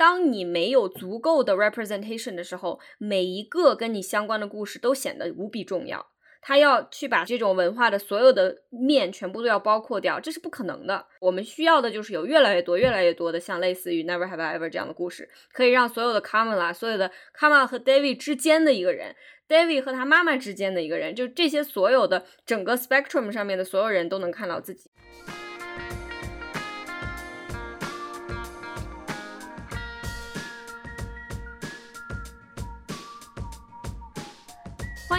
当你没有足够的 representation 的时候，每一个跟你相关的故事都显得无比重要。他要去把这种文化的所有的面全部都要包括掉，这是不可能的。我们需要的就是有越来越多、越来越多的像类似于 Never Have I Ever 这样的故事，可以让所有的 Kamala、所有的 Kamala 和 David 之间的一个人，David 和他妈妈之间的一个人，就这些所有的整个 spectrum 上面的所有人都能看到自己。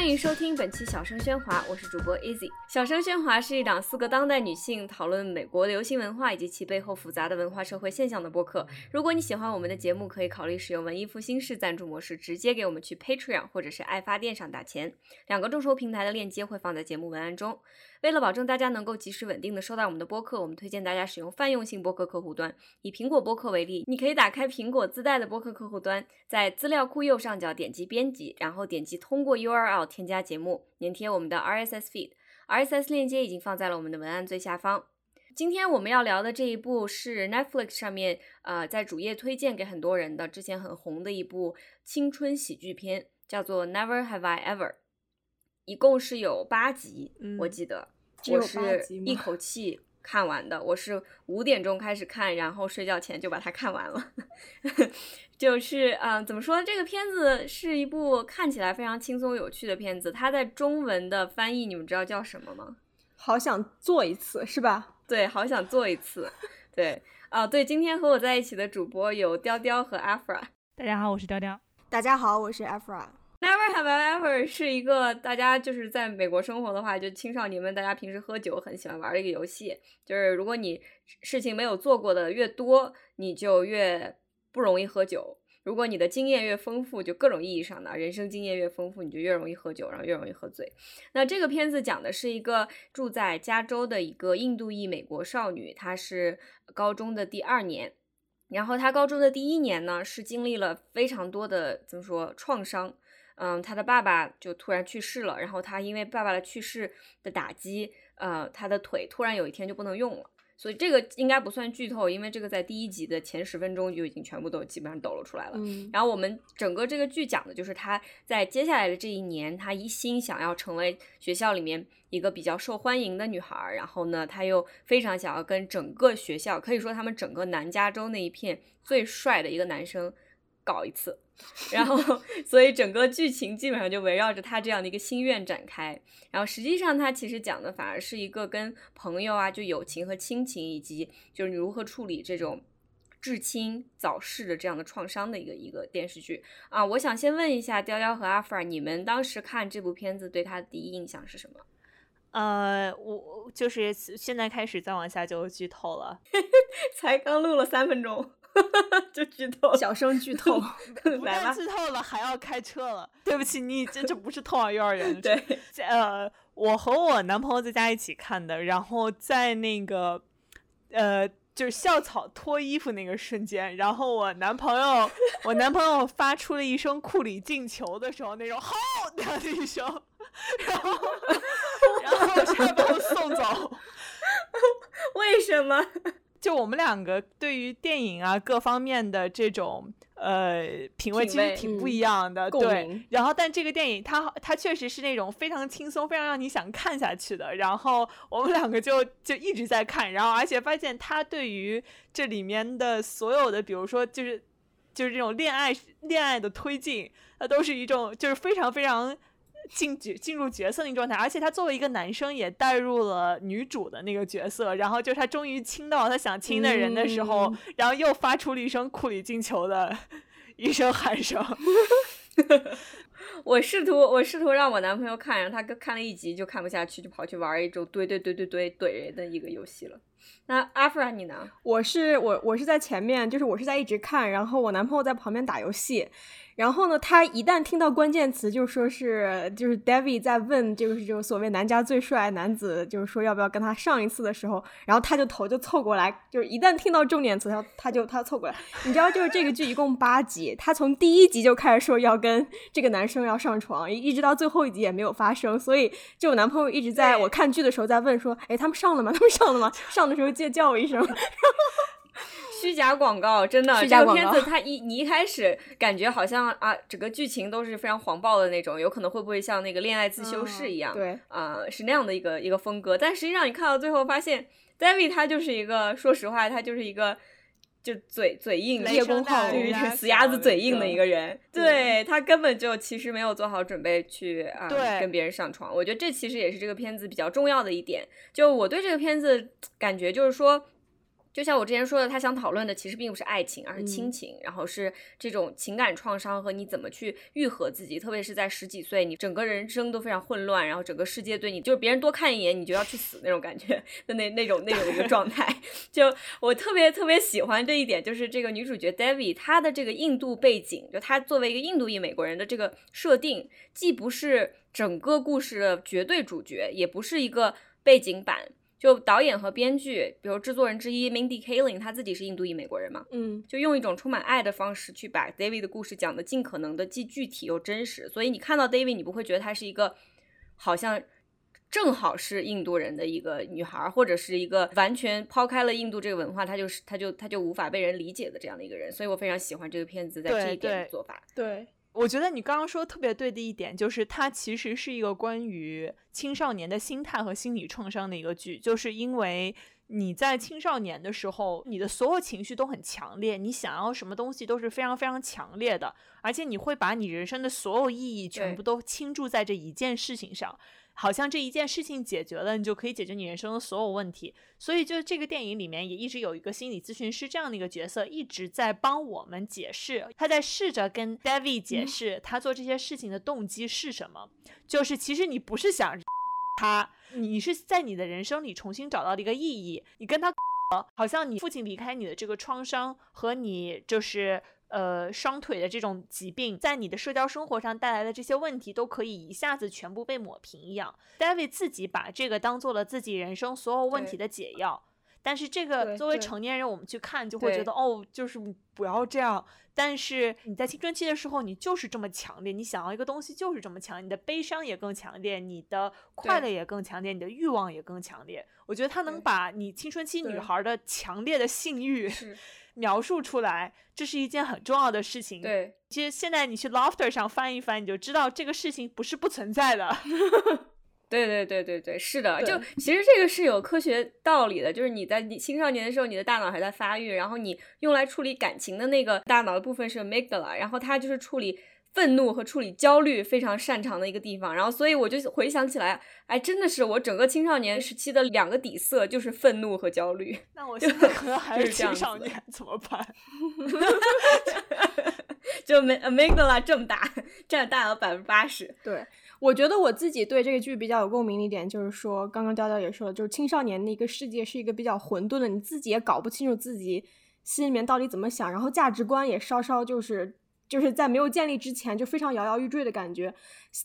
欢迎收听本期小声喧哗，我是主播 Easy。小声喧哗是一档四个当代女性讨论美国流行文化以及其背后复杂的文化社会现象的播客。如果你喜欢我们的节目，可以考虑使用文艺复兴式赞助模式，直接给我们去 Patreon 或者是爱发电上打钱。两个众筹平台的链接会放在节目文案中。为了保证大家能够及时稳定的收到我们的播客，我们推荐大家使用泛用性播客客户端。以苹果播客为例，你可以打开苹果自带的播客客户端，在资料库右上角点击编辑，然后点击通过 URL 添加节目，粘贴我们的 RSS feed。RSS 链接已经放在了我们的文案最下方。今天我们要聊的这一部是 Netflix 上面呃在主页推荐给很多人的，之前很红的一部青春喜剧片，叫做 Never Have I Ever。一共是有八集，我记得我是一口气看完的。我是五点钟开始看，然后睡觉前就把它看完了。就是嗯，怎么说？这个片子是一部看起来非常轻松有趣的片子。它在中文的翻译，你们知道叫什么吗？好想做一次，是吧？对，好想做一次。对，啊，对，今天和我在一起的主播有雕雕和 Afra。大家好，我是雕雕。大家好，我是 Afra。Never have I ever 是一个大家就是在美国生活的话，就青少年们大家平时喝酒很喜欢玩的一个游戏。就是如果你事情没有做过的越多，你就越不容易喝酒；如果你的经验越丰富，就各种意义上的人生经验越丰富，你就越容易喝酒，然后越容易喝醉。那这个片子讲的是一个住在加州的一个印度裔美国少女，她是高中的第二年，然后她高中的第一年呢是经历了非常多的怎么说创伤。嗯，他的爸爸就突然去世了，然后他因为爸爸的去世的打击，呃，他的腿突然有一天就不能用了，所以这个应该不算剧透，因为这个在第一集的前十分钟就已经全部都基本上抖了出来了。然后我们整个这个剧讲的就是他在接下来的这一年，他一心想要成为学校里面一个比较受欢迎的女孩，然后呢，他又非常想要跟整个学校，可以说他们整个南加州那一片最帅的一个男生搞一次。然后，所以整个剧情基本上就围绕着他这样的一个心愿展开。然后，实际上他其实讲的反而是一个跟朋友啊，就友情和亲情，以及就是你如何处理这种至亲早逝的这样的创伤的一个一个电视剧啊。我想先问一下雕雕和阿弗尔，你们当时看这部片子对他的第一印象是什么？呃，我就是现在开始再往下就剧透了，才刚录了三分钟。就剧透，小声剧透，不但剧透了，还要开车了。对不起，你这这不是通往幼儿园的。对，呃，我和我男朋友在家一起看的，然后在那个，呃，就是校草脱衣服那个瞬间，然后我男朋友，我男朋友发出了一声库里进球的时候那种吼的一声，然后，然后差点把我送走。为什么？就我们两个对于电影啊各方面的这种呃品味其实挺不一样的，对。然后，但这个电影它它确实是那种非常轻松、非常让你想看下去的。然后我们两个就就一直在看，然后而且发现它对于这里面的所有的，比如说就是就是这种恋爱恋爱的推进，它都是一种就是非常非常。进角进入角色那种状态，而且他作为一个男生也带入了女主的那个角色，然后就是他终于亲到他想亲的人的时候，然后又发出了一声库里进球的一声喊声。我试图我试图让我男朋友看，然后他看了一集就看不下去，就跑去玩一种怼怼怼怼怼怼人的一个游戏了。那阿弗拉你呢？我是我我是在前面，就是我是在一直看，然后我男朋友在旁边打游戏。然后呢，他一旦听到关键词，就说是就是 David 在问，就是这种所谓男家最帅男子，就是说要不要跟他上一次的时候，然后他就头就凑过来，就是一旦听到重点词，他他就他凑过来。你知道，就是这个剧一共八集，他从第一集就开始说要跟这个男生要上床，一直到最后一集也没有发生。所以，就我男朋友一直在我看剧的时候在问说，哎，他们上了吗？他们上了吗？上的时候记得叫我一声。虚假广告，真的。这个片子它一你一开始感觉好像啊，整个剧情都是非常黄暴的那种，有可能会不会像那个恋爱自修室一样？对，啊，是那样的一个一个风格。但实际上你看到最后发现，David 他就是一个，说实话，他就是一个。就嘴嘴硬，叶公好死鸭子嘴硬的一个人，对他根本就其实没有做好准备去啊跟别人上床。我觉得这其实也是这个片子比较重要的一点。就我对这个片子感觉就是说。就像我之前说的，他想讨论的其实并不是爱情，而是亲情，然后是这种情感创伤和你怎么去愈合自己，特别是在十几岁，你整个人生都非常混乱，然后整个世界对你就是别人多看一眼你就要去死那种感觉的那那种那种一个状态。就我特别特别喜欢这一点，就是这个女主角 Devi 她的这个印度背景，就她作为一个印度裔美国人的这个设定，既不是整个故事的绝对主角，也不是一个背景板。就导演和编剧，比如制作人之一 Mindy Kaling，他自己是印度裔美国人嘛，嗯，就用一种充满爱的方式去把 David 的故事讲的尽可能的既具体又真实，所以你看到 David，你不会觉得她是一个好像正好是印度人的一个女孩，或者是一个完全抛开了印度这个文化，她就是她就她就无法被人理解的这样的一个人，所以我非常喜欢这个片子在这一点的做法，对。我觉得你刚刚说特别对的一点，就是它其实是一个关于青少年的心态和心理创伤的一个剧，就是因为你在青少年的时候，你的所有情绪都很强烈，你想要什么东西都是非常非常强烈的，而且你会把你人生的所有意义全部都倾注在这一件事情上。好像这一件事情解决了，你就可以解决你人生的所有问题。所以，就这个电影里面也一直有一个心理咨询师这样的一个角色，一直在帮我们解释，他在试着跟 David 解释他做这些事情的动机是什么。就是其实你不是想 他，你是在你的人生里重新找到了一个意义。你跟他，好像你父亲离开你的这个创伤和你就是。呃，双腿的这种疾病，在你的社交生活上带来的这些问题，都可以一下子全部被抹平一样。David 自己把这个当做了自己人生所有问题的解药，但是这个作为成年人，我们去看就会觉得，哦，就是不要这样。但是你在青春期的时候，你就是这么强烈，你想要一个东西就是这么强，你的悲伤也更强烈，你的快乐也更强烈，你的欲望也更强烈。我觉得他能把你青春期女孩的强烈的性欲。描述出来，这是一件很重要的事情。对，其实现在你去 Lofter 上翻一翻，你就知道这个事情不是不存在的。对对对对对，是的。就其实这个是有科学道理的，就是你在你青少年的时候，你的大脑还在发育，然后你用来处理感情的那个大脑的部分是 amygdala，然后它就是处理。愤怒和处理焦虑非常擅长的一个地方，然后所以我就回想起来，哎，真的是我整个青少年时期的两个底色就是愤怒和焦虑。那我现在可能 还是青少年，怎么办？就没 amygdala 这么大，占大脑百分之八十。对，我觉得我自己对这个剧比较有共鸣的一点就是说，刚刚娇娇也说了，就是青少年的一个世界是一个比较混沌的，你自己也搞不清楚自己心里面到底怎么想，然后价值观也稍稍就是。就是在没有建立之前就非常摇摇欲坠的感觉，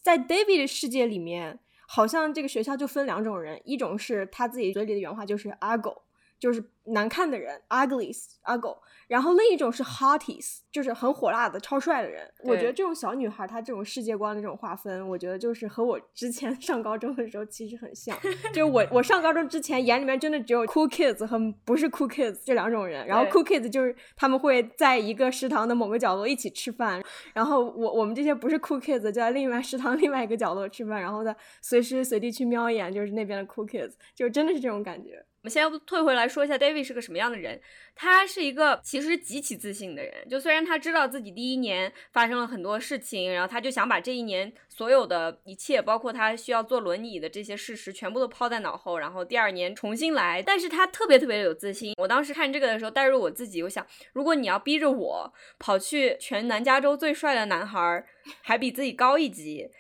在 David 的世界里面，好像这个学校就分两种人，一种是他自己嘴里的原话就是阿狗，就是难看的人，uglies 阿狗。然后另一种是 hotties，就是很火辣的、超帅的人。我觉得这种小女孩她这种世界观的这种划分，我觉得就是和我之前 上高中的时候其实很像。就是我 我上高中之前眼里面真的只有 cool kids 和不是 cool kids 这两种人。然后 cool kids 就是他们会在一个食堂的某个角落一起吃饭，然后我我们这些不是 cool kids 就在另外食堂另外一个角落吃饭，然后再随时随地去瞄一眼就是那边的 cool kids，就真的是这种感觉。我们先退回来说一下，David 是个什么样的人？他是一个其实极其自信的人。就虽然他知道自己第一年发生了很多事情，然后他就想把这一年所有的一切，包括他需要坐轮椅的这些事实，全部都抛在脑后，然后第二年重新来。但是他特别特别的有自信。我当时看这个的时候，带入我自己，我想，如果你要逼着我跑去全南加州最帅的男孩，还比自己高一级。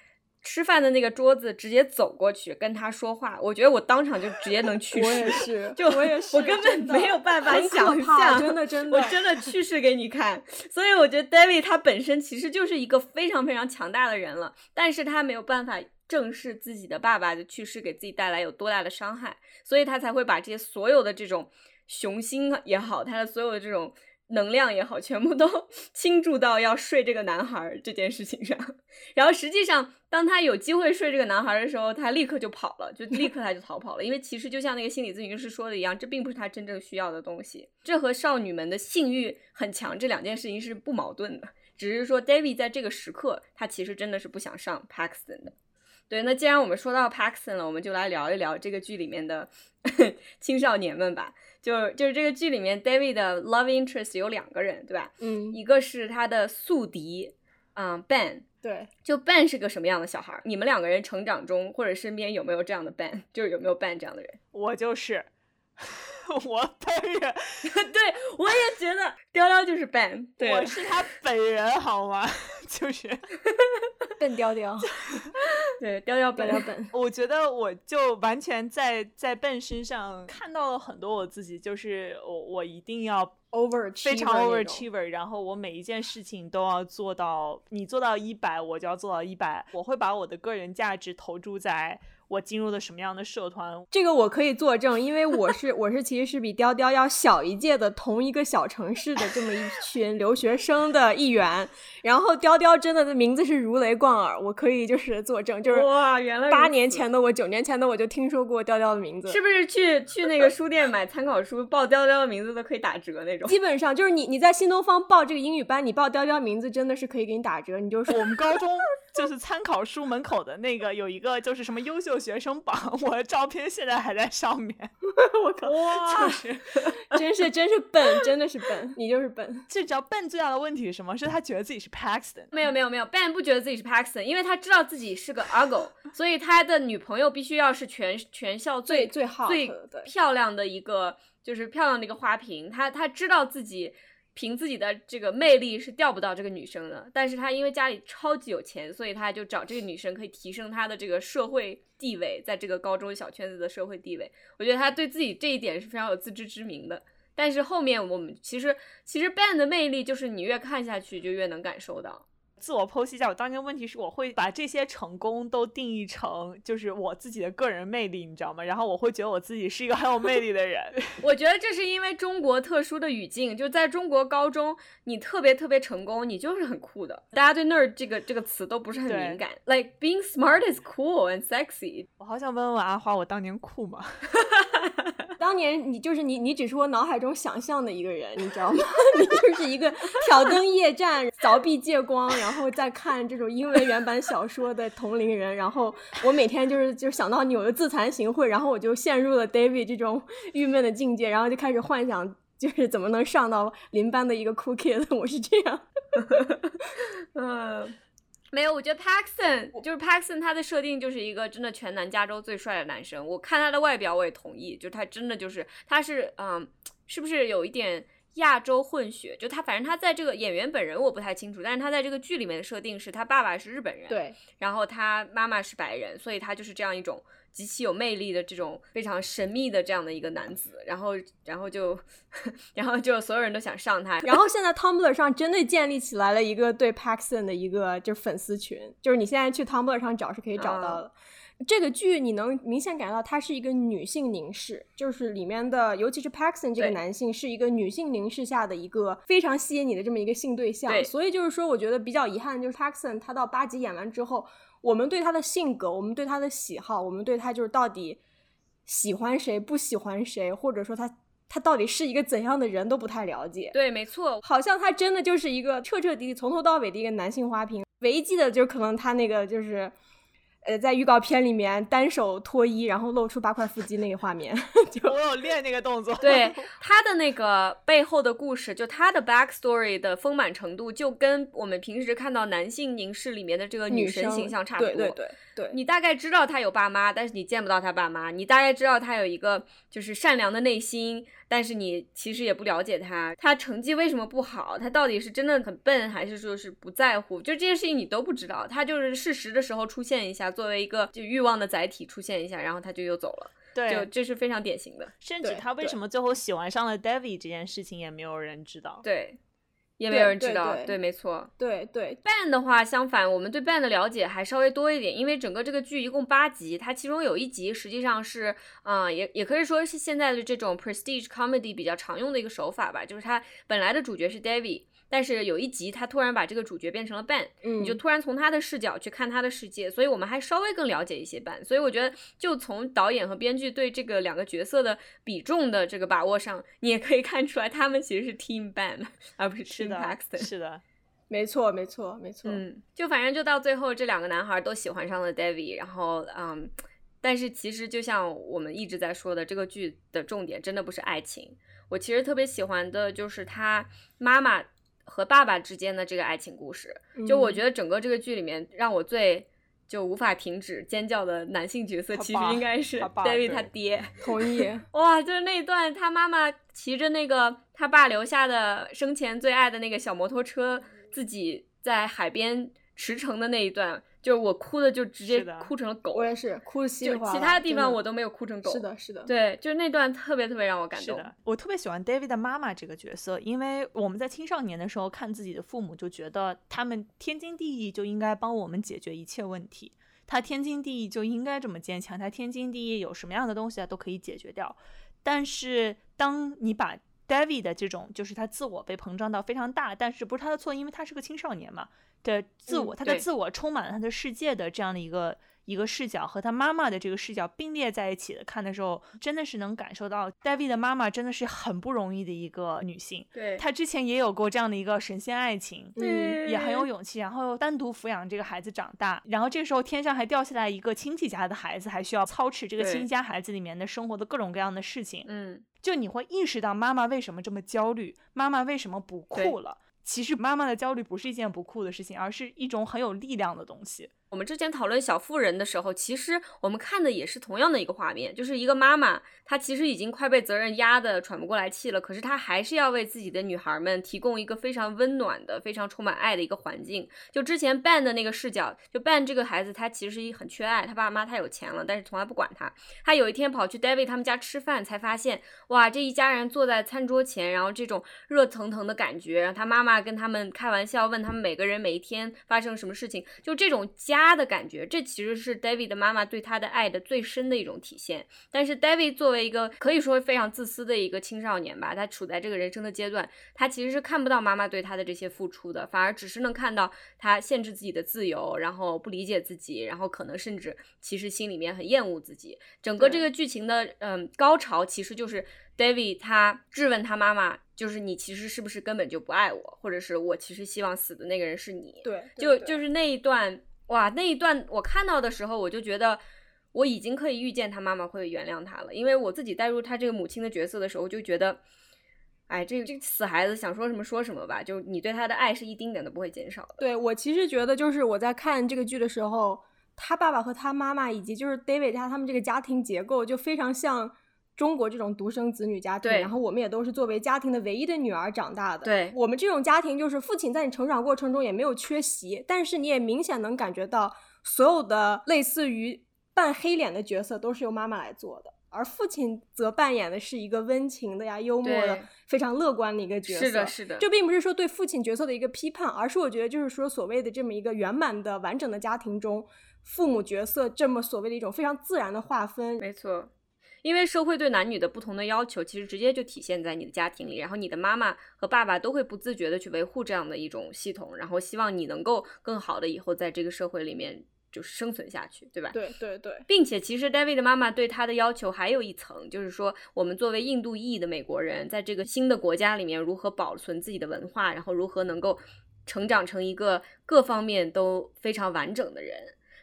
吃饭的那个桌子，直接走过去跟他说话，我觉得我当场就直接能去世。我也是，就我也是，我根本没有办法想象，真的真 的，我真的去世给你看。所以我觉得 David 他本身其实就是一个非常非常强大的人了，但是他没有办法正视自己的爸爸的去世给自己带来有多大的伤害，所以他才会把这些所有的这种雄心也好，他的所有的这种。能量也好，全部都 倾注到要睡这个男孩这件事情上。然后实际上，当他有机会睡这个男孩的时候，他立刻就跑了，就 立刻他就逃跑了。因为其实就像那个心理咨询师说的一样，这并不是他真正需要的东西。这和少女们的性欲很强这两件事情是不矛盾的，只是说 David 在这个时刻，他其实真的是不想上 Paxton 的。对，那既然我们说到 Paxton 了，我们就来聊一聊这个剧里面的 青少年们吧。就就是这个剧里面，David 的 love interest 有两个人，对吧？嗯，一个是他的宿敌，嗯，Ben。对，就 Ben 是个什么样的小孩？你们两个人成长中或者身边有没有这样的 Ben？就是有没有 Ben 这样的人？我就是，我本人。对，我也觉得雕雕就是 Ben。对，我是他本人，好吗？就是。笨雕雕，对雕雕本雕本。我觉得我就完全在在笨身上看到了很多我自己，就是我我一定要 over 非常 overachiever，然后我每一件事情都要做到，你做到一百，我就要做到一百。我会把我的个人价值投注在。我进入了什么样的社团？这个我可以作证，因为我是我是其实是比雕雕要小一届的同一个小城市的这么一群留学生的一员。然后雕雕真的的名字是如雷贯耳，我可以就是作证，就是哇，原来八年前的我，九年前的我就听说过雕雕的名字。是不是去去那个书店买参考书，报雕雕的名字都可以打折那种？基本上就是你你在新东方报这个英语班，你报雕雕名字真的是可以给你打折。你就说我们高中。就是参考书门口的那个有一个就是什么优秀学生榜，我的照片现在还在上面。我靠，就是，真是真是笨，真的是笨，你就是笨。最主要笨最大的问题是什么？是他觉得自己是 Paxton。没有没有没有，Ben 不觉得自己是 Paxton，因为他知道自己是个 Uggle，所以他的女朋友必须要是全全校最最好最漂亮的一个，就是漂亮的一个花瓶。他他知道自己。凭自己的这个魅力是钓不到这个女生的，但是他因为家里超级有钱，所以他就找这个女生可以提升他的这个社会地位，在这个高中小圈子的社会地位。我觉得他对自己这一点是非常有自知之明的。但是后面我们其实其实 Ben 的魅力就是你越看下去就越能感受到。自我剖析一下，我当年问题是我会把这些成功都定义成就是我自己的个人魅力，你知道吗？然后我会觉得我自己是一个很有魅力的人。我觉得这是因为中国特殊的语境，就在中国高中，你特别特别成功，你就是很酷的。大家对 nerd 这个这个词都不是很敏感。Like being smart is cool and sexy。我好想问问阿花，我当年酷吗？当年你就是你，你只是我脑海中想象的一个人，你知道吗？你就是一个挑灯夜战、凿壁借光，然后再看这种英文原版小说的同龄人。然后我每天就是就想到你有的自惭形秽，然后我就陷入了 David 这种郁闷的境界，然后就开始幻想，就是怎么能上到邻班的一个 cool kid。我是这样，嗯。没有，我觉得 Paxton 就是 Paxton，他的设定就是一个真的全南加州最帅的男生。我看他的外表，我也同意，就他真的就是他是嗯，是不是有一点亚洲混血？就他反正他在这个演员本人我不太清楚，但是他在这个剧里面的设定是他爸爸是日本人，对，然后他妈妈是白人，所以他就是这样一种。极其有魅力的这种非常神秘的这样的一个男子，然后，然后就，然后就所有人都想上他。然后现在 Tumblr 上真的建立起来了一个对 Paxton 的一个就是粉丝群，就是你现在去 Tumblr 上找是可以找到的。这个剧你能明显感觉到它是一个女性凝视，就是里面的尤其是 Paxton 这个男性是一个女性凝视下的一个非常吸引你的这么一个性对象。对所以就是说，我觉得比较遗憾就是 Paxton 他到八集演完之后。我们对他的性格，我们对他的喜好，我们对他就是到底喜欢谁，不喜欢谁，或者说他他到底是一个怎样的人都不太了解。对，没错，好像他真的就是一个彻彻底底从头到尾的一个男性花瓶。唯一记得就是可能他那个就是。呃，在预告片里面单手脱衣，然后露出八块腹肌那个画面，就我有练那个动作。对 他的那个背后的故事，就他的 backstory 的丰满程度，就跟我们平时看到男性凝视里面的这个女神形象差不多。对对对对，你大概知道他有爸妈，但是你见不到他爸妈。你大概知道他有一个就是善良的内心。但是你其实也不了解他，他成绩为什么不好？他到底是真的很笨，还是说是不在乎？就这些事情你都不知道。他就是适时的时候出现一下，作为一个就欲望的载体出现一下，然后他就又走了。对，就这是非常典型的。甚至他为什么最后喜欢上了 David 这件事情也没有人知道。对。也没有人知道。对，没错。对对。ban 的话，相反，我们对 ban 的了解还稍微多一点，因为整个这个剧一共八集，它其中有一集实际上是，啊，也也可以说是现在的这种 prestige comedy 比较常用的一个手法吧，就是它本来的主角是 David。但是有一集，他突然把这个主角变成了 Ben，嗯你就突然从他的视角去看他的世界，所以我们还稍微更了解一些 Ben。所以我觉得，就从导演和编剧对这个两个角色的比重的这个把握上，你也可以看出来，他们其实是 Team Ben，而不是 Team Paxton。是的，没错，没错，没错。嗯，就反正就到最后，这两个男孩都喜欢上了 David，然后嗯，但是其实就像我们一直在说的，这个剧的重点真的不是爱情。我其实特别喜欢的就是他妈妈。和爸爸之间的这个爱情故事，就我觉得整个这个剧里面让我最就无法停止尖叫的男性角色，其实应该是 David 他爹。同意。哇，就是那一段他妈妈骑着那个他爸留下的生前最爱的那个小摩托车，自己在海边驰骋的那一段。就我哭的就直接哭成了狗，我也是哭的稀里哗啦。其他地方我都没有哭成狗。是的，是的。对，就是那段特别特别让我感动。我特别喜欢 David 的妈妈这个角色，因为我们在青少年的时候看自己的父母，就觉得他们天经地义就应该帮我们解决一切问题，他天经地义就应该这么坚强，他天经地义有什么样的东西啊都可以解决掉。但是当你把 David 的这种，就是他自我被膨胀到非常大，但是不是他的错，因为他是个青少年嘛。的自我，他的自我充满了他的世界的这样的一个一个视角，和他妈妈的这个视角并列在一起的看的时候，真的是能感受到 David 的妈妈真的是很不容易的一个女性。对，她之前也有过这样的一个神仙爱情，嗯，也很有勇气，然后单独抚养这个孩子长大，然后这时候天上还掉下来一个亲戚家的孩子，还需要操持这个亲戚家孩子里面的生活的各种各样的事情。嗯，就你会意识到妈妈为什么这么焦虑，妈妈为什么不酷了。其实妈妈的焦虑不是一件不酷的事情，而是一种很有力量的东西。我们之前讨论小妇人的时候，其实我们看的也是同样的一个画面，就是一个妈妈，她其实已经快被责任压得喘不过来气了，可是她还是要为自己的女孩们提供一个非常温暖的、非常充满爱的一个环境。就之前 Ben 的那个视角，就 Ben 这个孩子，他其实很缺爱，他爸妈太有钱了，但是从来不管他。他有一天跑去 David 他们家吃饭，才发现，哇，这一家人坐在餐桌前，然后这种热腾腾的感觉，然后他妈妈跟他们开玩笑，问他们每个人每一天发生什么事情，就这种家的感觉。这其实是 David 的妈妈对他的爱的最深的一种体现。但是 David 作为一个可以说非常自私的一个青少年吧，他处在这个人生的阶段，他其实是看不到妈妈对他的这些付出的，反而只是能看到他限制自己的自由，然后不理解自己，然后可能甚至其实心里面很厌恶自己。整个这个剧情的嗯高潮其实就是 David 他质问他妈妈，就是你其实是不是根本就不爱我，或者是我其实希望死的那个人是你。对，就就是那一段。哇，那一段我看到的时候，我就觉得我已经可以预见他妈妈会原谅他了，因为我自己带入他这个母亲的角色的时候，就觉得，哎，这个这个死孩子想说什么说什么吧，就你对他的爱是一丁点都不会减少的。对我其实觉得，就是我在看这个剧的时候，他爸爸和他妈妈以及就是 David 他他们这个家庭结构就非常像。中国这种独生子女家庭，然后我们也都是作为家庭的唯一的女儿长大的。对我们这种家庭，就是父亲在你成长过程中也没有缺席，但是你也明显能感觉到，所有的类似于扮黑脸的角色都是由妈妈来做的，而父亲则扮演的是一个温情的呀、幽默的、非常乐观的一个角色。是的，是的。这并不是说对父亲角色的一个批判，而是我觉得就是说，所谓的这么一个圆满的、完整的家庭中，父母角色这么所谓的一种非常自然的划分。没错。因为社会对男女的不同的要求，其实直接就体现在你的家庭里，然后你的妈妈和爸爸都会不自觉的去维护这样的一种系统，然后希望你能够更好的以后在这个社会里面就是生存下去，对吧？对对对，并且其实 David 的妈妈对他的要求还有一层，就是说我们作为印度裔的美国人，在这个新的国家里面如何保存自己的文化，然后如何能够成长成一个各方面都非常完整的人。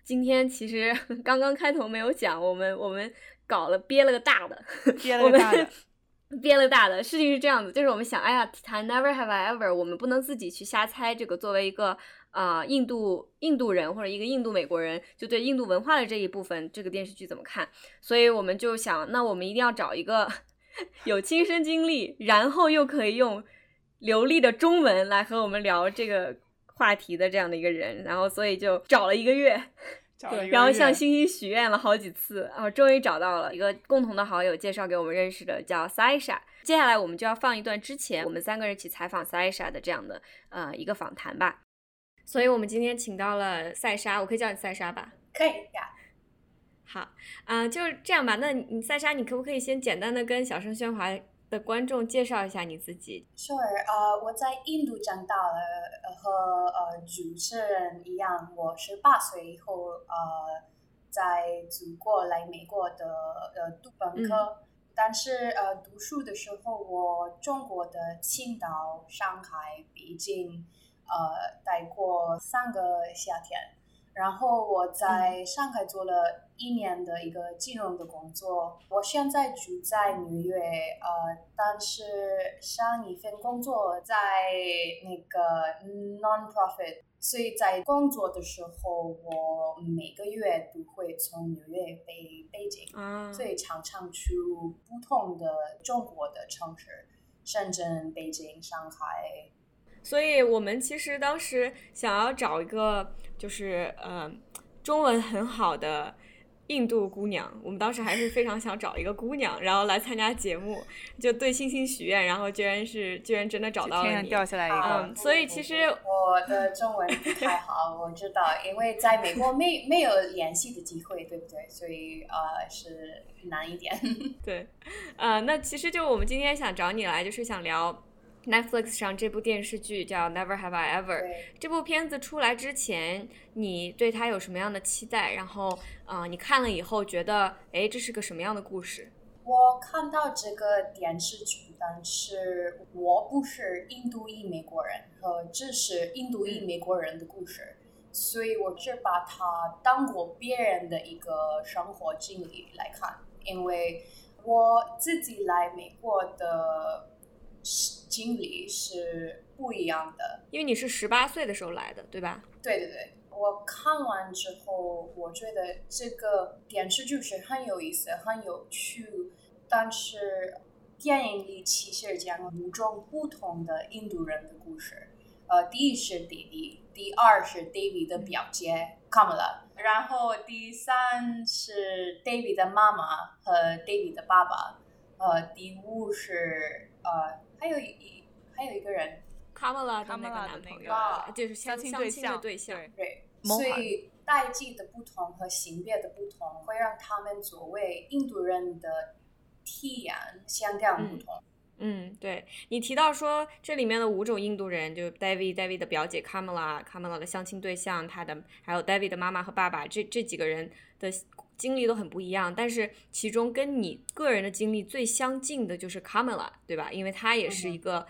今天其实 刚刚开头没有讲，我们我们。搞了憋了个大的，憋了个大的，憋了个 大的。事情是这样子，就是我们想，哎呀，I never have I ever，我们不能自己去瞎猜。这个作为一个啊印度印度人或者一个印度美国人，就对印度文化的这一部分，这个电视剧怎么看？所以我们就想，那我们一定要找一个 有亲身经历，然后又可以用流利的中文来和我们聊这个话题的这样的一个人。然后，所以就找了一个月。对，然后向星星许愿了好几次，然后终于找到了一个共同的好友介绍给我们认识的，叫 Sasha。接下来我们就要放一段之前我们三个人一起采访 Sasha 的这样的呃一个访谈吧。所以我们今天请到了赛莎，我可以叫你赛莎吧？可以呀。好啊，就是这样吧。那你赛莎，你可不可以先简单的跟小声喧哗的观众介绍一下你自己？Sure，呃，我在印度长大了，和呃主持人一样，我十八岁以后呃在祖国来美国的呃读本科，但是呃读书的时候，我中国的青岛、上海、北京。呃，待过三个夏天，然后我在上海做了一年的一个金融的工作。我现在住在纽约，呃，但是上一份工作在那个 non-profit，所以在工作的时候，我每个月都会从纽约飞北京，所以常常去不同的中国的城市，深圳、北京、上海。所以我们其实当时想要找一个就是呃中文很好的印度姑娘，我们当时还是非常想找一个姑娘，然后来参加节目，就对星星许愿，然后居然是居然真的找到了你，掉下来一个。嗯所以其实我的中文不太好，我知道，因为在美国没没有联系的机会，对不对？所以呃是难一点。对，呃，那其实就我们今天想找你来，就是想聊。Netflix 上这部电视剧叫《Never Have I Ever》。这部片子出来之前，你对它有什么样的期待？然后，啊，你看了以后觉得，哎，这是个什么样的故事？我看到这个电视剧，但是我不是印度裔美国人，和这是印度裔美国人的故事，所以我只把它当过别人的一个生活经历来看，因为我自己来美国的。经历是不一样的，因为你是十八岁的时候来的，对吧？对对对，我看完之后，我觉得这个电视剧是很有意思、很有趣，但是电影里其实讲五种不同的印度人的故事。呃，第一是 David，第二是 David 的表姐 Kamala，然后第三是 David 的妈妈和 David 的爸爸，呃，第五是呃。还有一还有一个人，Kamala 的那个男朋友，就是相亲对象。对象。对，所以代际的不同和性别的不同，会让他们作为印度人的体验相当不同。嗯，对你提到说这里面的五种印度人，就 David，David 的表姐 Kamala，Kamala 的相亲对象，他的还有 David 的妈妈和爸爸，这这几个人的。经历都很不一样，但是其中跟你个人的经历最相近的就是 Kamala，对吧？因为她也是一个，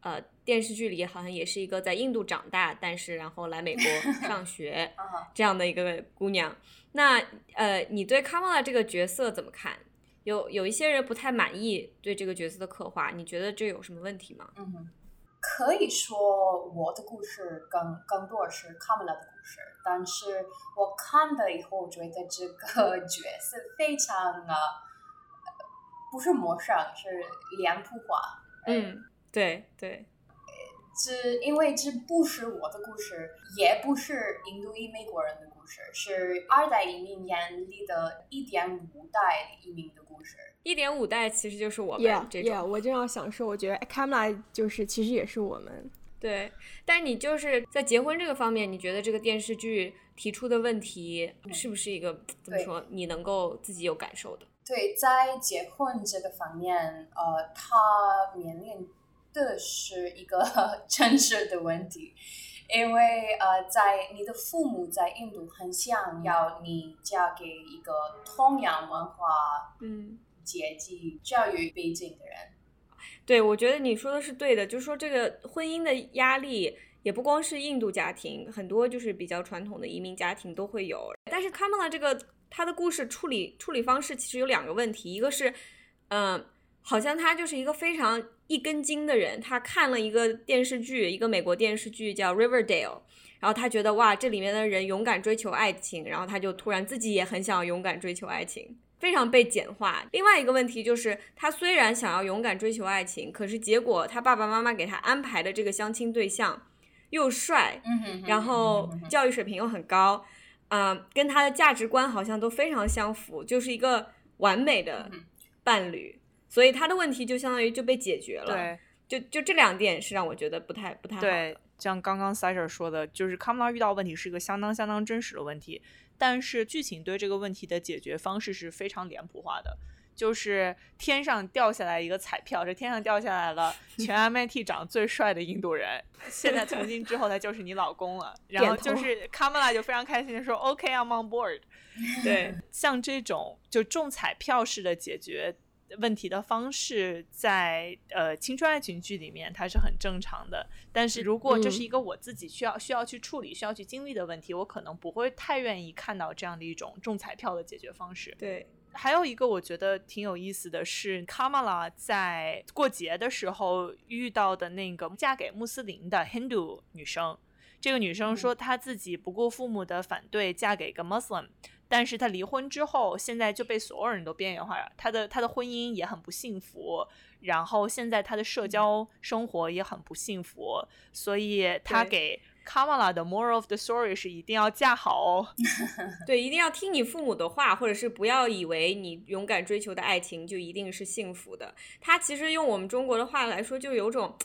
呃，电视剧里好像也是一个在印度长大，但是然后来美国 上学这样的一个姑娘。那呃，你对 Kamala 这个角色怎么看？有有一些人不太满意对这个角色的刻画，你觉得这有什么问题吗？嗯。可以说我的故事更更多是卡梅拉的故事，但是我看了以后觉得这个 角色非常啊，不是陌生，是脸谱化。嗯，对对。这因为这不是我的故事，也不是印度裔美国人的故事，是二代移民眼里的一点五代移民的故事。一点五代其实就是我们这种。我正要想说，我觉得 Kamala 就是其实也是我们。对，但你就是在结婚这个方面，你觉得这个电视剧提出的问题是不是一个怎么说？你能够自己有感受的？对，在结婚这个方面，呃，他面临。的是一个 真实的问题，因为呃，在你的父母在印度很想要你嫁给一个同样文化、嗯阶级、教育背景的人。对，我觉得你说的是对的，就是说这个婚姻的压力也不光是印度家庭，很多就是比较传统的移民家庭都会有。但是卡 l 拉这个他的故事处理处理方式其实有两个问题，一个是嗯。好像他就是一个非常一根筋的人。他看了一个电视剧，一个美国电视剧叫《Riverdale》，然后他觉得哇，这里面的人勇敢追求爱情，然后他就突然自己也很想要勇敢追求爱情，非常被简化。另外一个问题就是，他虽然想要勇敢追求爱情，可是结果他爸爸妈妈给他安排的这个相亲对象又帅，然后教育水平又很高。啊，跟他的价值观好像都非常相符，就是一个完美的伴侣，所以他的问题就相当于就被解决了。对，就就这两点是让我觉得不太不太好的。像刚刚 Sasha 说的，就是卡玛拉遇到问题是一个相当相当真实的问题，但是剧情对这个问题的解决方式是非常脸谱化的，就是天上掉下来一个彩票，这天上掉下来了 全 MIT 长最帅的印度人，现在从今之后他就是你老公了，然后就是卡玛拉就非常开心的说 OK，I'm on board。对，像这种就中彩票式的解决。问题的方式在呃青春爱情剧里面它是很正常的，但是如果这是一个我自己需要需要去处理、需要去经历的问题，我可能不会太愿意看到这样的一种中彩票的解决方式。对，还有一个我觉得挺有意思的是，卡玛拉在过节的时候遇到的那个嫁给穆斯林的 Hindu 女生，这个女生说她自己不顾父母的反对嫁给一个 Muslim。但是他离婚之后，现在就被所有人都边缘化了。他的他的婚姻也很不幸福，然后现在他的社交生活也很不幸福。所以他给 Kamala 的 moral of the story 是一定要嫁好哦。对，一定要听你父母的话，或者是不要以为你勇敢追求的爱情就一定是幸福的。他其实用我们中国的话来说，就有种。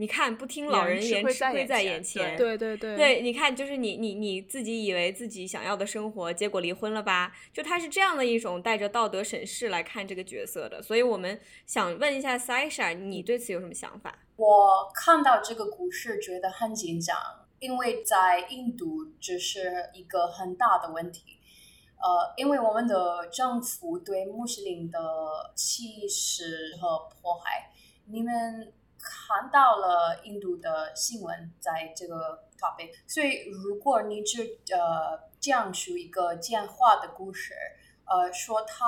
你看，不听老人言，吃亏在眼前。对对对，对，你看，就是你你你自己以为自己想要的生活，结果离婚了吧？就他是这样的一种带着道德审视来看这个角色的，所以我们想问一下 Sasha，你对此有什么想法？我看到这个故事觉得很紧张，因为在印度这是一个很大的问题。呃，因为我们的政府对穆斯林的歧视和迫害，你们。看到了印度的新闻，在这个 topic，所以如果你只呃讲述一个简化的故事，呃，说他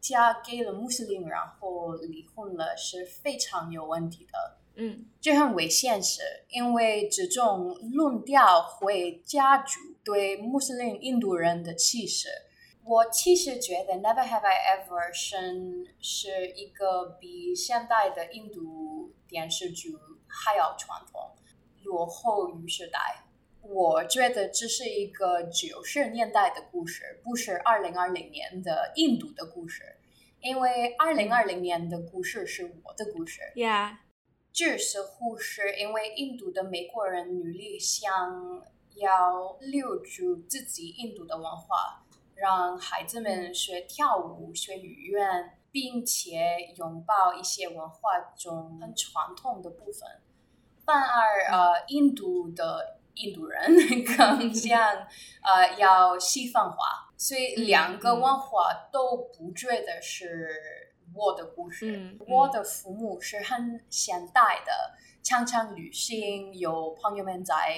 嫁给了穆斯林，然后离婚了，是非常有问题的。嗯，这很为现实因为这种论调会加剧对穆斯林印度人的歧视。我其实觉得《Never Have I Ever》是是一个比现代的印度电视剧还要传统、落后于时代。我觉得这是一个九十年代的故事，不是二零二零年的印度的故事。因为二零二零年的故事是我的故事。Yeah，这似乎是因为印度的美国人努力想要留住自己印度的文化。让孩子们学跳舞、学语言，并且拥抱一些文化中很传统的部分。反而，呃，印度的印度人更像呃要西方化，所以两个文化都不觉得是我的故事。我的父母是很现代的，常常旅行，有朋友们在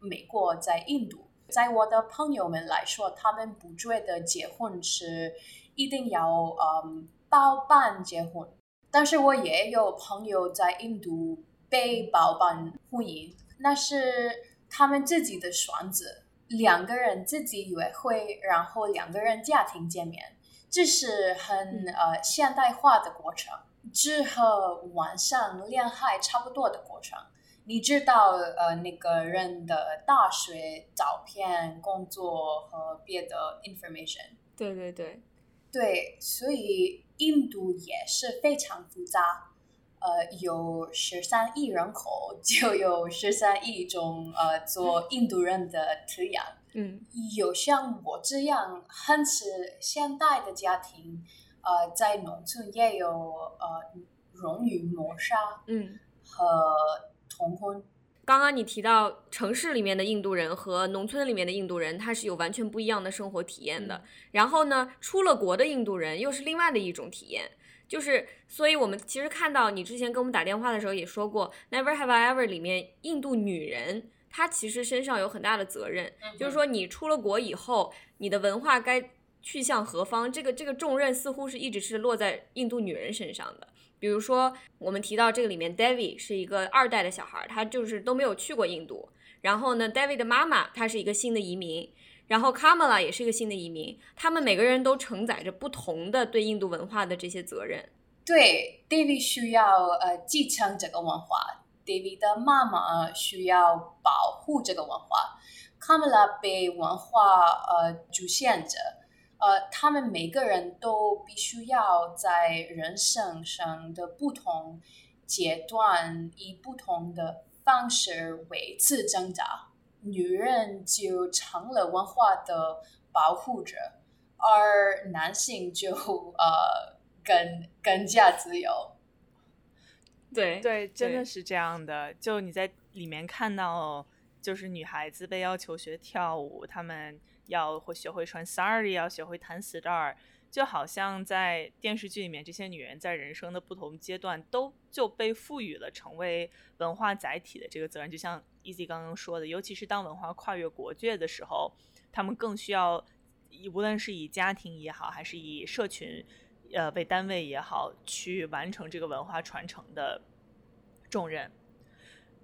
美国，在印度。在我的朋友们来说，他们不觉得结婚是一定要嗯包办结婚。但是我也有朋友在印度被包办婚姻，那是他们自己的选择，两个人自己约会，然后两个人家庭见面，这是很呃现代化的过程，这和网上恋爱差不多的过程。你知道呃那个人的大学照片、工作和别的 information？对对对，对，所以印度也是非常复杂。呃，有十三亿人口，就有十三亿种呃做印度人的特样。嗯，有像我这样很是现代的家庭，呃，在农村也有呃荣誉谋杀。嗯，和。同婚。刚刚你提到城市里面的印度人和农村里面的印度人，他是有完全不一样的生活体验的。然后呢，出了国的印度人又是另外的一种体验。就是，所以我们其实看到你之前跟我们打电话的时候也说过，《Never Have I Ever》里面印度女人她其实身上有很大的责任，就是说你出了国以后，你的文化该去向何方，这个这个重任似乎是一直是落在印度女人身上的。比如说，我们提到这个里面，David 是一个二代的小孩，他就是都没有去过印度。然后呢，David 的妈妈她是一个新的移民，然后 Kamala 也是一个新的移民。他们每个人都承载着不同的对印度文化的这些责任。对，David 需要呃继承这个文化 David 的妈妈需要保护这个文化，卡马拉被文化呃局限着，呃，他们每个人都必须要在人生上的不同阶段以不同的方式为此挣扎，女人就成了文化的保护者，而男性就呃更更加自由。对对，真的是这样的。就你在里面看到，就是女孩子被要求学跳舞，她们要会学会穿 sari，要学会弹 star，就好像在电视剧里面，这些女人在人生的不同阶段都就被赋予了成为文化载体的这个责任。就像 Easy 刚刚说的，尤其是当文化跨越国界的时候，她们更需要，无论是以家庭也好，还是以社群。呃，为单位也好，去完成这个文化传承的重任。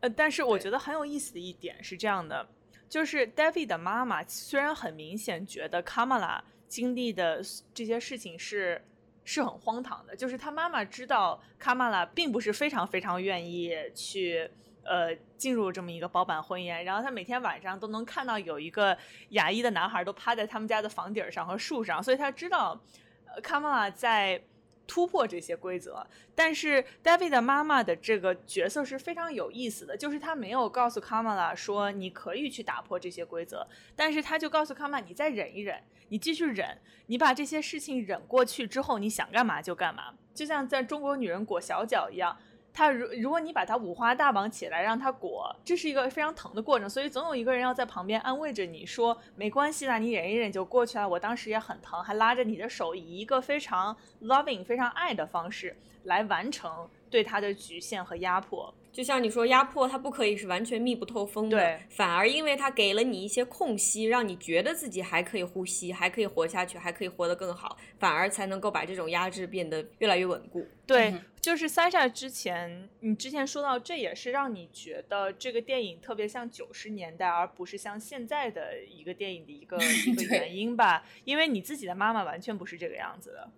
呃，但是我觉得很有意思的一点是这样的，就是 David 的妈妈虽然很明显觉得 Kamala 经历的这些事情是是很荒唐的，就是他妈妈知道 Kamala 并不是非常非常愿意去呃进入这么一个包办婚姻，然后他每天晚上都能看到有一个亚裔的男孩都趴在他们家的房顶上和树上，所以他知道。呃，卡玛拉在突破这些规则，但是 David 的妈妈的这个角色是非常有意思的，就是她没有告诉卡玛拉说你可以去打破这些规则，但是她就告诉卡玛，你再忍一忍，你继续忍，你把这些事情忍过去之后，你想干嘛就干嘛，就像在中国女人裹小脚一样。他如如果你把他五花大绑起来让他裹，这是一个非常疼的过程，所以总有一个人要在旁边安慰着你说没关系啦，你忍一忍就过去了。我当时也很疼，还拉着你的手，以一个非常 loving、非常爱的方式来完成对他的局限和压迫。就像你说，压迫它不可以是完全密不透风的，反而因为它给了你一些空隙，让你觉得自己还可以呼吸，还可以活下去，还可以活得更好，反而才能够把这种压制变得越来越稳固。对，就是 Sasha 之前，你之前说到，这也是让你觉得这个电影特别像九十年代，而不是像现在的一个电影的一个 一个原因吧？因为你自己的妈妈完全不是这个样子的。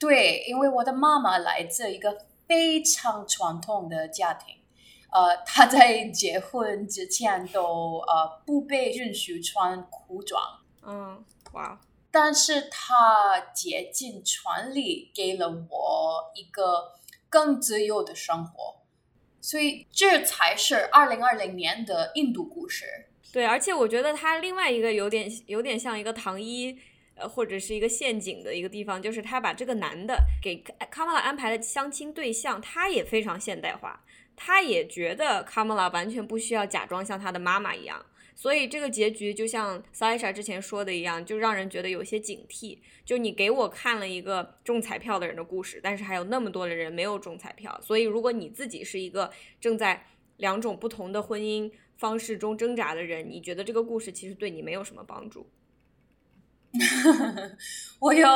对，因为我的妈妈来自一个。非常传统的家庭，呃，他在结婚之前都呃不被允许穿裤装，嗯，哇！但是他竭尽全力给了我一个更自由的生活，所以这才是二零二零年的印度故事。对，而且我觉得他另外一个有点有点像一个唐一。或者是一个陷阱的一个地方，就是他把这个男的给卡玛拉安排了相亲对象，他也非常现代化，他也觉得卡玛拉完全不需要假装像他的妈妈一样，所以这个结局就像萨伊莎之前说的一样，就让人觉得有些警惕。就你给我看了一个中彩票的人的故事，但是还有那么多的人没有中彩票，所以如果你自己是一个正在两种不同的婚姻方式中挣扎的人，你觉得这个故事其实对你没有什么帮助。我有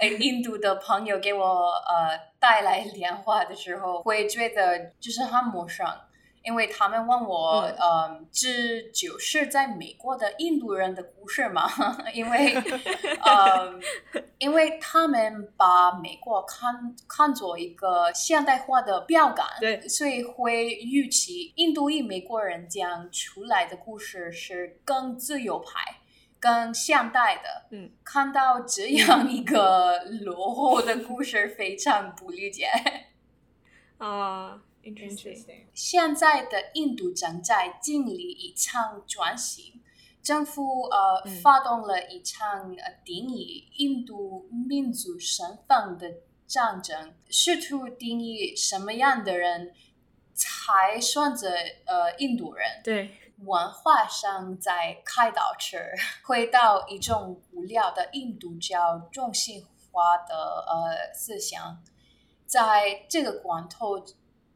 诶，印度的朋友给我呃带来莲花的时候，会觉得就是很陌生，因为他们问我，呃，这就是在美国的印度人的故事吗？因为呃，因为他们把美国看看作一个现代化的标杆，对，所以会预期印度裔美国人讲出来的故事是更自由派。更现代的，嗯，看到这样一个落后的故事，非常不理解。啊，interesting。现在的印度正在经历一场转型，政府呃发动了一场呃定义印度民族身份的战争，试图定义什么样的人才算着呃印度人。对。文化上在开导吃，回到一种无聊的印度教中心化的呃思想，在这个关头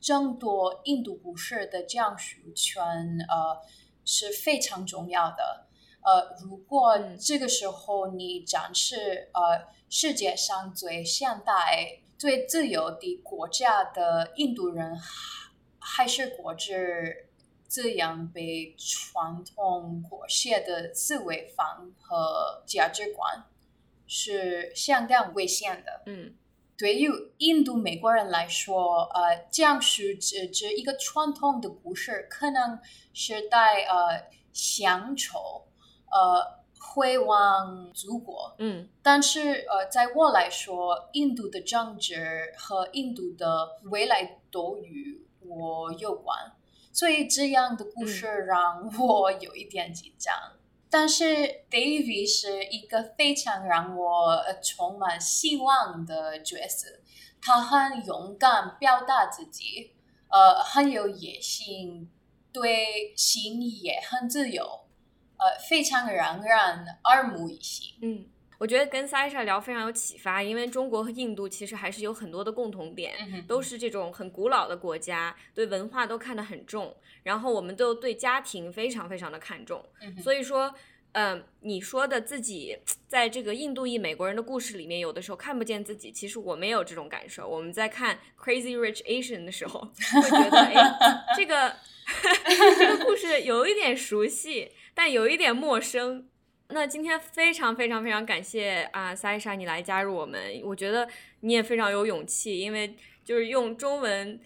争夺印度故事的讲述权呃是非常重要的。呃，如果这个时候你展示呃世界上最现代、最自由的国家的印度人，还是国之。这样被传统裹挟的思维方和价值观是相当危险的。嗯，对于印度美国人来说，呃，讲述这这一个传统的故事，可能是带呃乡愁，呃回望祖国。嗯，但是呃，在我来说，印度的政治和印度的未来都与我有关，所以这样的故事让我有一点紧张。但是 David 是一个非常让我充满希望的角色，他很勇敢表达自己，呃，很有野心，对心也很自由，呃，非常让人耳目一新。嗯，我觉得跟 Sasha 聊非常有启发，因为中国和印度其实还是有很多的共同点，都是这种很古老的国家，对文化都看得很重，然后我们都对家庭非常非常的看重，所以说。嗯，你说的自己在这个印度裔美国人的故事里面，有的时候看不见自己。其实我没有这种感受。我们在看《Crazy Rich Asian》的时候，会觉得，哎，这个 这个故事有一点熟悉，但有一点陌生。那今天非常非常非常感谢啊，萨伊莎你来加入我们。我觉得你也非常有勇气，因为就是用中文。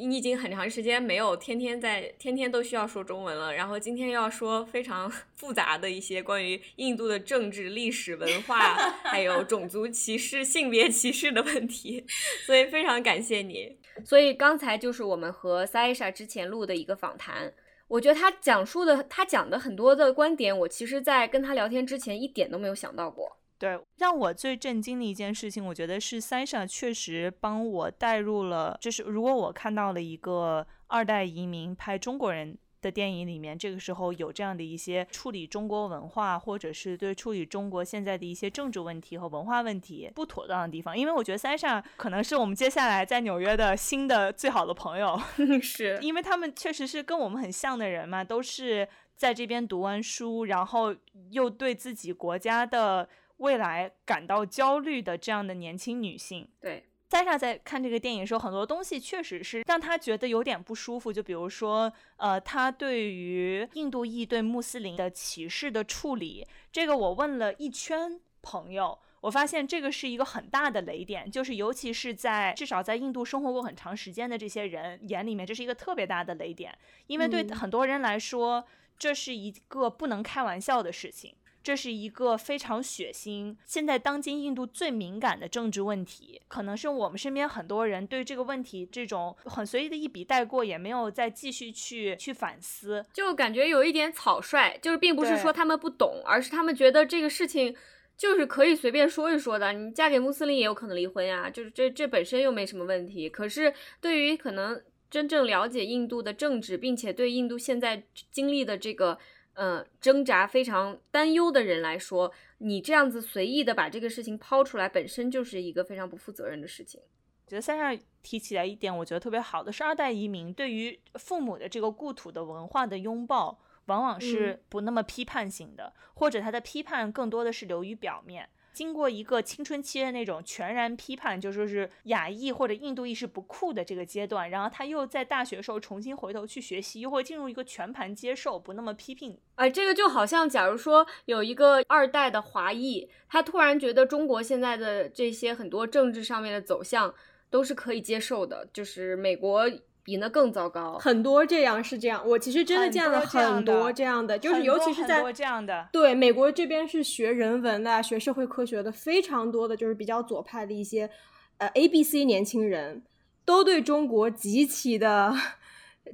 你已经很长时间没有天天在天天都需要说中文了，然后今天要说非常 复杂的一些关于印度的政治、历史文化，还有种族歧视、性别歧视的问题，所以非常感谢你。所以刚才就是我们和 Saisha 之前录的一个访谈，我觉得他讲述的他讲的很多的观点，我其实在跟他聊天之前一点都没有想到过。对，让我最震惊的一件事情，我觉得是 Sasha 确实帮我带入了，就是如果我看到了一个二代移民拍中国人的电影里面，这个时候有这样的一些处理中国文化，或者是对处理中国现在的一些政治问题和文化问题不妥当的地方，因为我觉得 Sasha 可能是我们接下来在纽约的新的最好的朋友，是。因为他们确实是跟我们很像的人嘛，都是在这边读完书，然后又对自己国家的。未来感到焦虑的这样的年轻女性，对塞莎在看这个电影的时候，很多东西确实是让她觉得有点不舒服。就比如说，呃，她对于印度裔对穆斯林的歧视的处理，这个我问了一圈朋友，我发现这个是一个很大的雷点，就是尤其是在至少在印度生活过很长时间的这些人眼里面，这是一个特别大的雷点，因为对很多人来说，这是一个不能开玩笑的事情。这是一个非常血腥，现在当今印度最敏感的政治问题，可能是我们身边很多人对这个问题这种很随意的一笔带过，也没有再继续去去反思，就感觉有一点草率，就是并不是说他们不懂，而是他们觉得这个事情就是可以随便说一说的，你嫁给穆斯林也有可能离婚呀，就是这这本身又没什么问题。可是对于可能真正了解印度的政治，并且对印度现在经历的这个。嗯，挣扎非常担忧的人来说，你这样子随意的把这个事情抛出来，本身就是一个非常不负责任的事情。觉得三上提起来一点，我觉得特别好的是二代移民对于父母的这个故土的文化的拥抱，往往是不那么批判性的，或者他的批判更多的是流于表面。经过一个青春期的那种全然批判，就说是亚裔或者印度裔是不酷的这个阶段，然后他又在大学时候重新回头去学习，又会进入一个全盘接受，不那么批评。哎，这个就好像，假如说有一个二代的华裔，他突然觉得中国现在的这些很多政治上面的走向都是可以接受的，就是美国。比那更糟糕，很多这样是这样。我其实真的见了很多这样的，就是尤其是在这样的对美国这边是学人文的、学社会科学的，非常多的就是比较左派的一些呃 A B C 年轻人，都对中国极其的，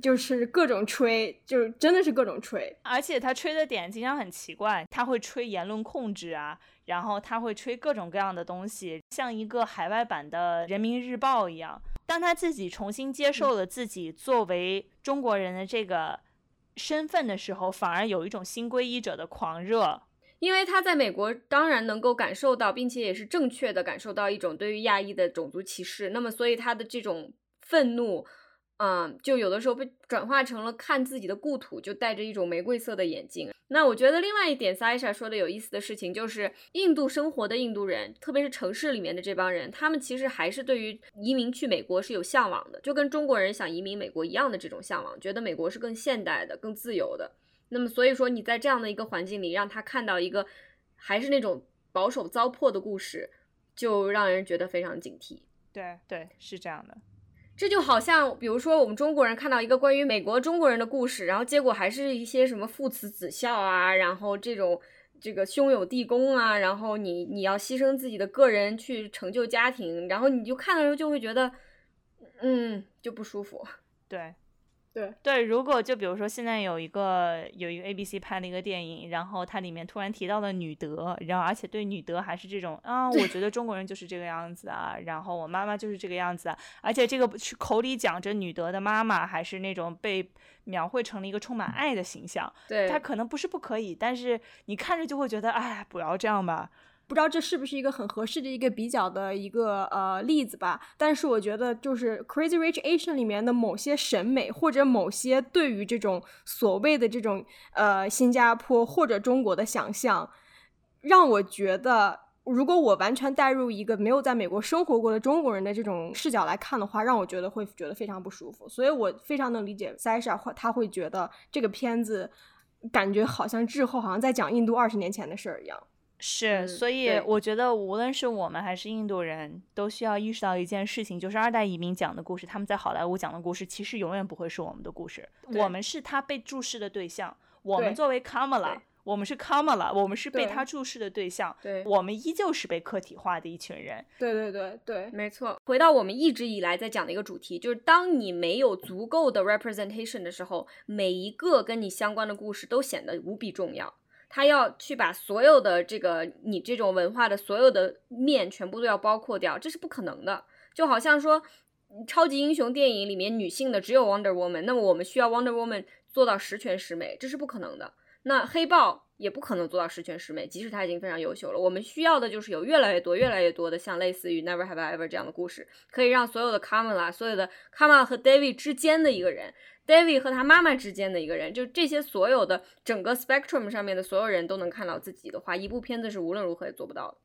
就是各种吹，就是真的是各种吹。而且他吹的点经常很奇怪，他会吹言论控制啊，然后他会吹各种各样的东西，像一个海外版的人民日报一样。当他自己重新接受了自己作为中国人的这个身份的时候，反而有一种新皈依者的狂热，因为他在美国当然能够感受到，并且也是正确的感受到一种对于亚裔的种族歧视，那么所以他的这种愤怒。嗯，就有的时候被转化成了看自己的故土，就戴着一种玫瑰色的眼镜。那我觉得另外一点，Sasha 说的有意思的事情，就是印度生活的印度人，特别是城市里面的这帮人，他们其实还是对于移民去美国是有向往的，就跟中国人想移民美国一样的这种向往，觉得美国是更现代的、更自由的。那么所以说，你在这样的一个环境里，让他看到一个还是那种保守糟粕的故事，就让人觉得非常警惕。对对，是这样的。这就好像，比如说我们中国人看到一个关于美国中国人的故事，然后结果还是一些什么父慈子孝啊，然后这种这个兄友弟恭啊，然后你你要牺牲自己的个人去成就家庭，然后你就看的时候就会觉得，嗯，就不舒服。对。对对，如果就比如说现在有一个有一个 A B C 拍了一个电影，然后它里面突然提到了女德，然后而且对女德还是这种啊，我觉得中国人就是这个样子啊，然后我妈妈就是这个样子啊，而且这个是口里讲着女德的妈妈，还是那种被描绘成了一个充满爱的形象，对，她可能不是不可以，但是你看着就会觉得，哎，不要这样吧。不知道这是不是一个很合适的一个比较的一个呃例子吧？但是我觉得就是《Crazy Rich Asian》里面的某些审美，或者某些对于这种所谓的这种呃新加坡或者中国的想象，让我觉得，如果我完全带入一个没有在美国生活过的中国人的这种视角来看的话，让我觉得会觉得非常不舒服。所以我非常能理解 Sasha 会他会觉得这个片子感觉好像滞后，好像在讲印度二十年前的事儿一样。是，所以我觉得无论是我们还是印度人都需要意识到一件事情，就是二代移民讲的故事，他们在好莱坞讲的故事，其实永远不会是我们的故事。我们是他被注视的对象，我们作为 Kamala，我们是 Kamala，我们是被他注视的对象，对，我们依旧是被客体化的一群人。对对对对，没错。回到我们一直以来在讲的一个主题，就是当你没有足够的 representation 的时候，每一个跟你相关的故事都显得无比重要。他要去把所有的这个你这种文化的所有的面全部都要包括掉，这是不可能的。就好像说，超级英雄电影里面女性的只有 Wonder Woman，那么我们需要 Wonder Woman 做到十全十美，这是不可能的。那黑豹也不可能做到十全十美，即使他已经非常优秀了。我们需要的就是有越来越多、越来越多的像类似于 Never Have I Ever 这样的故事，可以让所有的 Kamala、所有的 Kamala 和 David 之间的一个人。David 和他妈妈之间的一个人，就这些所有的整个 spectrum 上面的所有人都能看到自己的话，一部片子是无论如何也做不到的。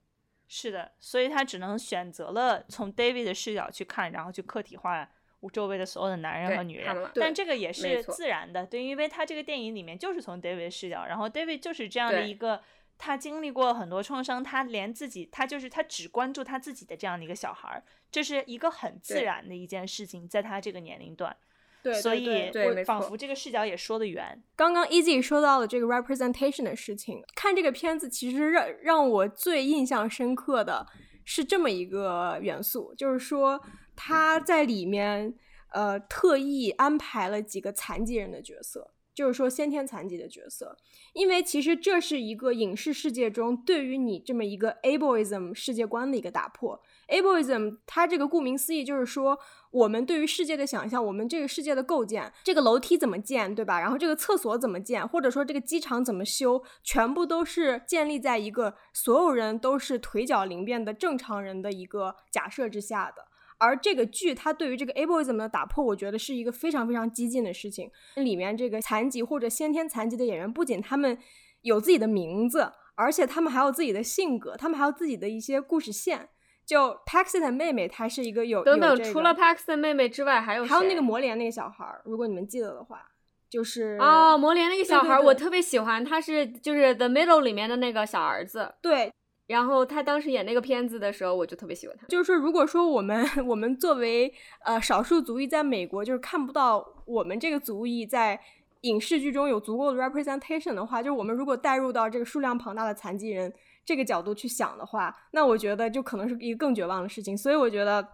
是的，所以他只能选择了从 David 的视角去看，然后去客体化周围的所有的男人和女人。但这个也是自然的，对，因为他这个电影里面就是从 David 视角，然后 David 就是这样的一个，他经历过很多创伤，他连自己，他就是他只关注他自己的这样的一个小孩儿，这是一个很自然的一件事情，在他这个年龄段。对，所以仿佛这个视角也说得圆。刚刚 Easy 说到了这个 representation 的事情，看这个片子其实让让我最印象深刻的是这么一个元素，就是说他在里面呃特意安排了几个残疾人的角色，就是说先天残疾的角色，因为其实这是一个影视世界中对于你这么一个 ableism 世界观的一个打破。ableism 它这个顾名思义就是说。我们对于世界的想象，我们这个世界的构建，这个楼梯怎么建，对吧？然后这个厕所怎么建，或者说这个机场怎么修，全部都是建立在一个所有人都是腿脚灵便的正常人的一个假设之下的。而这个剧它对于这个 ableism 的打破，我觉得是一个非常非常激进的事情。里面这个残疾或者先天残疾的演员，不仅他们有自己的名字，而且他们还有自己的性格，他们还有自己的一些故事线。就 Paxton 妹妹，她是一个有等等，除了 Paxton 妹妹之外，还有还有那个魔莲那个小孩儿，如果你们记得的话，就是哦，魔莲那个小孩儿，我特别喜欢，他是就是 The Middle 里面的那个小儿子，对。然后他当时演那个片子的时候，我就特别喜欢他。就是说，如果说我们 我们作为呃少数族裔在美国，就是看不到我们这个族裔在影视剧中有足够的 representation 的话，就是我们如果带入到这个数量庞大的残疾人。这个角度去想的话，那我觉得就可能是一个更绝望的事情。所以我觉得，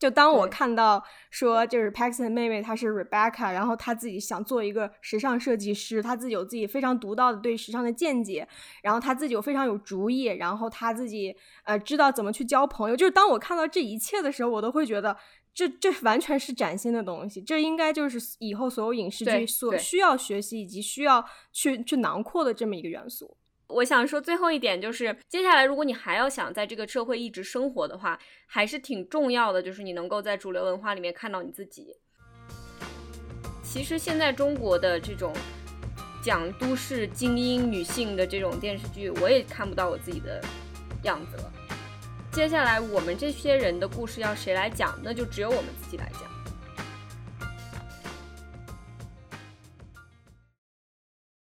就当我看到说，就是 Paxton 妹妹她是 Rebecca，然后她自己想做一个时尚设计师，她自己有自己非常独到的对时尚的见解，然后她自己有非常有主意，然后她自己呃知道怎么去交朋友。就是当我看到这一切的时候，我都会觉得，这这完全是崭新的东西，这应该就是以后所有影视剧所需要学习以及需要去去囊括的这么一个元素。我想说最后一点就是，接下来如果你还要想在这个社会一直生活的话，还是挺重要的，就是你能够在主流文化里面看到你自己。其实现在中国的这种讲都市精英女性的这种电视剧，我也看不到我自己的样子了。接下来我们这些人的故事要谁来讲？那就只有我们自己来讲。